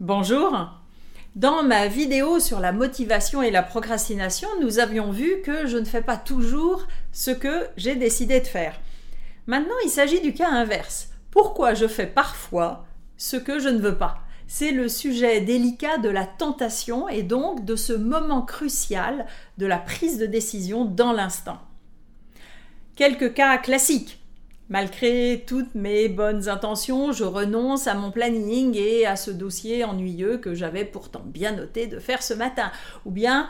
Bonjour. Dans ma vidéo sur la motivation et la procrastination, nous avions vu que je ne fais pas toujours ce que j'ai décidé de faire. Maintenant, il s'agit du cas inverse. Pourquoi je fais parfois ce que je ne veux pas? C'est le sujet délicat de la tentation et donc de ce moment crucial de la prise de décision dans l'instant. Quelques cas classiques. Malgré toutes mes bonnes intentions, je renonce à mon planning et à ce dossier ennuyeux que j'avais pourtant bien noté de faire ce matin. Ou bien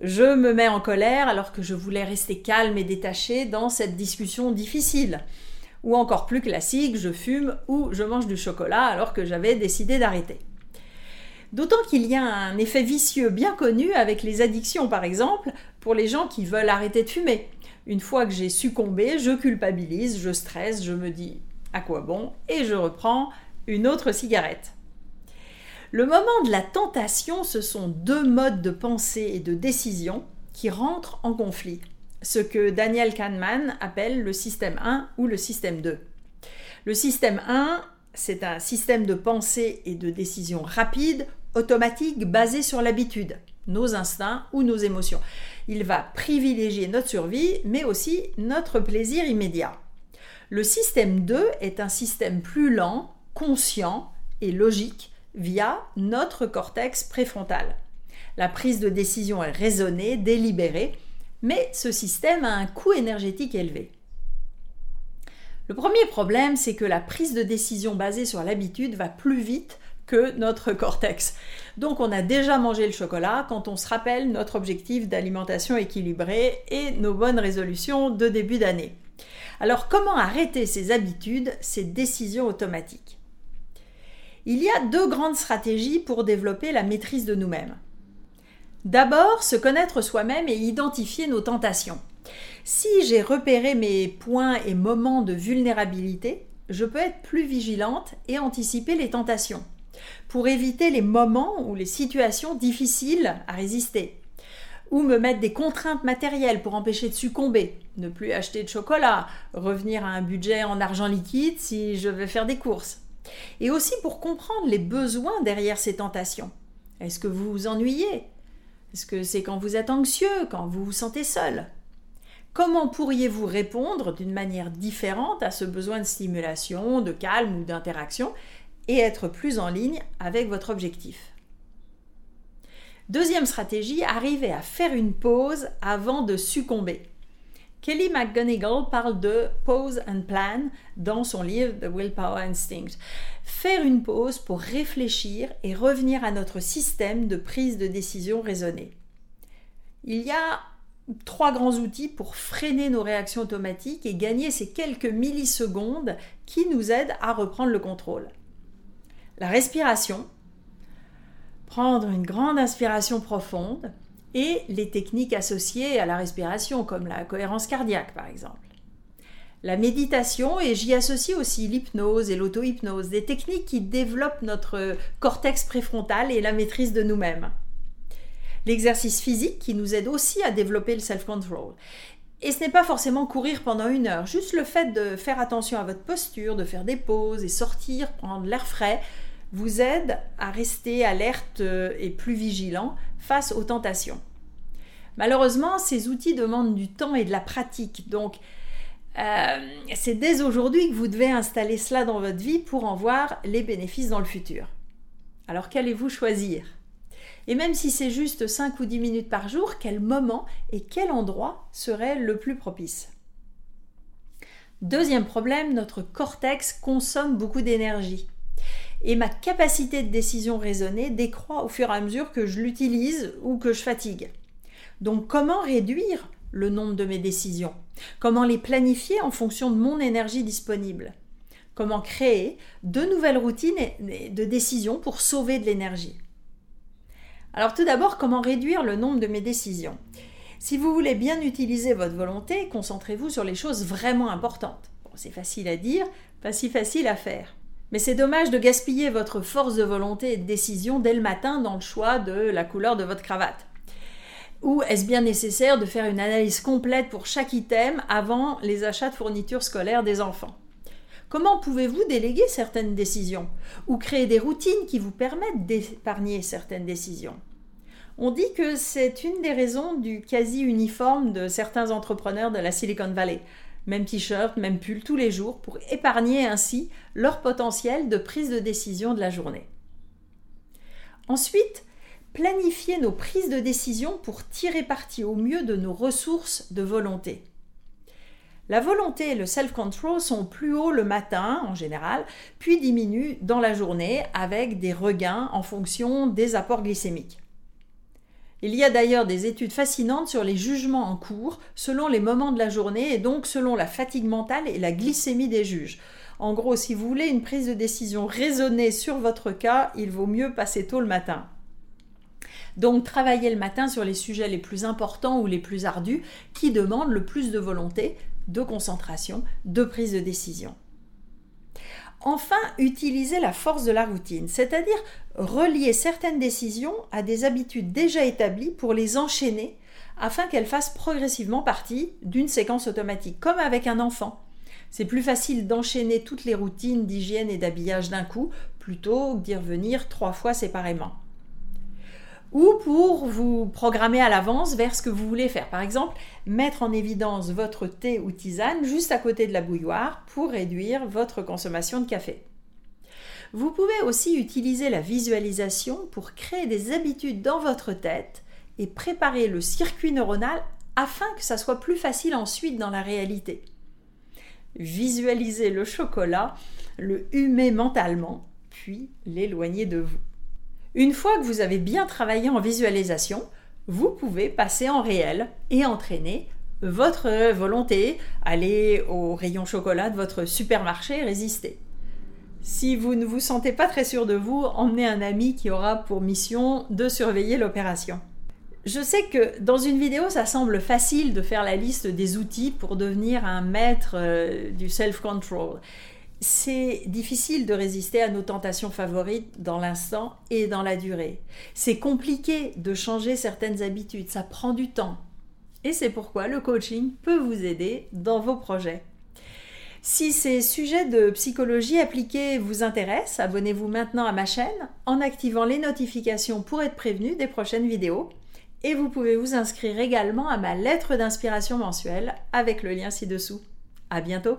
je me mets en colère alors que je voulais rester calme et détaché dans cette discussion difficile. Ou encore plus classique, je fume ou je mange du chocolat alors que j'avais décidé d'arrêter. D'autant qu'il y a un effet vicieux bien connu avec les addictions par exemple pour les gens qui veulent arrêter de fumer. Une fois que j'ai succombé, je culpabilise, je stresse, je me dis à quoi bon et je reprends une autre cigarette. Le moment de la tentation, ce sont deux modes de pensée et de décision qui rentrent en conflit, ce que Daniel Kahneman appelle le système 1 ou le système 2. Le système 1, c'est un système de pensée et de décision rapide, automatique, basé sur l'habitude nos instincts ou nos émotions. Il va privilégier notre survie, mais aussi notre plaisir immédiat. Le système 2 est un système plus lent, conscient et logique via notre cortex préfrontal. La prise de décision est raisonnée, délibérée, mais ce système a un coût énergétique élevé. Le premier problème, c'est que la prise de décision basée sur l'habitude va plus vite notre cortex. Donc on a déjà mangé le chocolat quand on se rappelle notre objectif d'alimentation équilibrée et nos bonnes résolutions de début d'année. Alors comment arrêter ces habitudes, ces décisions automatiques? Il y a deux grandes stratégies pour développer la maîtrise de nous-mêmes. D'abord, se connaître soi-même et identifier nos tentations. Si j'ai repéré mes points et moments de vulnérabilité, je peux être plus vigilante et anticiper les tentations pour éviter les moments ou les situations difficiles à résister. Ou me mettre des contraintes matérielles pour empêcher de succomber, ne plus acheter de chocolat, revenir à un budget en argent liquide si je veux faire des courses. Et aussi pour comprendre les besoins derrière ces tentations. Est-ce que vous vous ennuyez? Est-ce que c'est quand vous êtes anxieux, quand vous vous sentez seul? Comment pourriez-vous répondre d'une manière différente à ce besoin de stimulation, de calme ou d'interaction? Et être plus en ligne avec votre objectif. Deuxième stratégie, arriver à faire une pause avant de succomber. Kelly McGonigal parle de pause and plan dans son livre The Willpower Instinct. Faire une pause pour réfléchir et revenir à notre système de prise de décision raisonnée. Il y a trois grands outils pour freiner nos réactions automatiques et gagner ces quelques millisecondes qui nous aident à reprendre le contrôle la respiration, prendre une grande inspiration profonde et les techniques associées à la respiration comme la cohérence cardiaque par exemple. La méditation, et j'y associe aussi l'hypnose et l'auto-hypnose, des techniques qui développent notre cortex préfrontal et la maîtrise de nous-mêmes. L'exercice physique qui nous aide aussi à développer le self-control. Et ce n'est pas forcément courir pendant une heure, juste le fait de faire attention à votre posture, de faire des pauses et sortir, prendre l'air frais, vous aide à rester alerte euh, et plus vigilant face aux tentations. Malheureusement, ces outils demandent du temps et de la pratique. Donc, euh, c'est dès aujourd'hui que vous devez installer cela dans votre vie pour en voir les bénéfices dans le futur. Alors, qu'allez-vous choisir? Et même si c'est juste 5 ou 10 minutes par jour, quel moment et quel endroit serait le plus propice? Deuxième problème, notre cortex consomme beaucoup d'énergie et ma capacité de décision raisonnée décroît au fur et à mesure que je l'utilise ou que je fatigue. Donc comment réduire le nombre de mes décisions? Comment les planifier en fonction de mon énergie disponible? Comment créer de nouvelles routines de décision pour sauver de l'énergie? Alors tout d'abord, comment réduire le nombre de mes décisions? Si vous voulez bien utiliser votre volonté, concentrez-vous sur les choses vraiment importantes. c'est facile à dire, pas si facile à faire. Mais c'est dommage de gaspiller votre force de volonté et de décision dès le matin dans le choix de la couleur de votre cravate. Ou est-ce bien nécessaire de faire une analyse complète pour chaque item avant les achats de fournitures scolaires des enfants? Comment pouvez-vous déléguer certaines décisions ou créer des routines qui vous permettent d'épargner certaines décisions? On dit que c'est une des raisons du quasi-uniforme de certains entrepreneurs de la Silicon Valley. Même t-shirt, même pull tous les jours pour épargner ainsi leur potentiel de prise de décision de la journée. Ensuite, planifier nos prises de décision pour tirer parti au mieux de nos ressources de volonté. La volonté et le self-control sont plus hauts le matin en général, puis diminuent dans la journée avec des regains en fonction des apports glycémiques. Il y a d'ailleurs des études fascinantes sur les jugements en cours selon les moments de la journée et donc selon la fatigue mentale et la glycémie des juges. En gros, si vous voulez une prise de décision raisonnée sur votre cas, il vaut mieux passer tôt le matin. Donc travaillez le matin sur les sujets les plus importants ou les plus ardus qui demandent le plus de volonté, de concentration, de prise de décision. Enfin, utilisez la force de la routine, c'est-à-dire relier certaines décisions à des habitudes déjà établies pour les enchaîner afin qu'elles fassent progressivement partie d'une séquence automatique, comme avec un enfant. C'est plus facile d'enchaîner toutes les routines d'hygiène et d'habillage d'un coup plutôt que d'y revenir trois fois séparément ou pour vous programmer à l'avance vers ce que vous voulez faire. Par exemple, mettre en évidence votre thé ou tisane juste à côté de la bouilloire pour réduire votre consommation de café. Vous pouvez aussi utiliser la visualisation pour créer des habitudes dans votre tête et préparer le circuit neuronal afin que ça soit plus facile ensuite dans la réalité. Visualisez le chocolat, le humer mentalement, puis l'éloigner de vous. Une fois que vous avez bien travaillé en visualisation, vous pouvez passer en réel et entraîner votre volonté, aller au rayon chocolat de votre supermarché et résister. Si vous ne vous sentez pas très sûr de vous, emmenez un ami qui aura pour mission de surveiller l'opération. Je sais que dans une vidéo, ça semble facile de faire la liste des outils pour devenir un maître euh, du self-control c'est difficile de résister à nos tentations favorites dans l'instant et dans la durée. C'est compliqué de changer certaines habitudes, ça prend du temps. Et c'est pourquoi le coaching peut vous aider dans vos projets. Si ces sujets de psychologie appliquée vous intéressent, abonnez-vous maintenant à ma chaîne en activant les notifications pour être prévenu des prochaines vidéos. Et vous pouvez vous inscrire également à ma lettre d'inspiration mensuelle avec le lien ci-dessous. À bientôt!